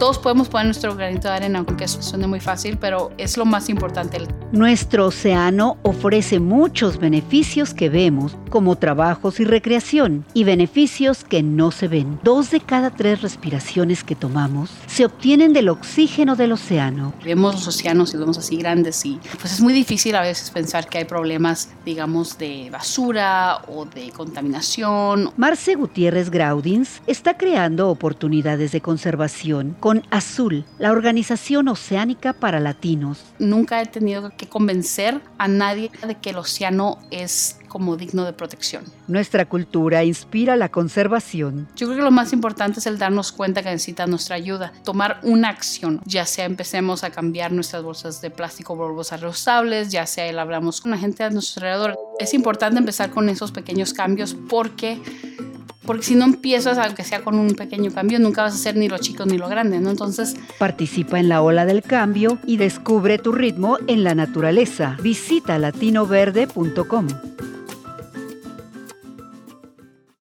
todos podemos poner nuestro granito de arena, aunque eso suene muy fácil, pero es lo más importante. Nuestro océano ofrece muchos beneficios que vemos, como trabajos y recreación, y beneficios que no se ven. Dos de cada tres respiraciones que tomamos se obtienen del oxígeno del océano. Vemos los océanos y los vemos así grandes y pues es muy difícil a veces pensar que hay problemas, digamos, de basura o de contaminación. Marce Gutiérrez Graudins está creando oportunidades de conservación con Azul, la Organización Oceánica para Latinos. Nunca he tenido que convencer a nadie de que el océano es como digno de protección. Nuestra cultura inspira la conservación. Yo creo que lo más importante es el darnos cuenta que necesita nuestra ayuda, tomar una acción, ya sea empecemos a cambiar nuestras bolsas de plástico por bolsas reusables, ya sea el hablamos con la gente a nuestro alrededor. Es importante empezar con esos pequeños cambios porque porque si no empiezas, aunque sea con un pequeño cambio, nunca vas a hacer ni lo chico ni lo grande, ¿no? Entonces... Participa en la ola del cambio y descubre tu ritmo en la naturaleza. Visita latinoverde.com.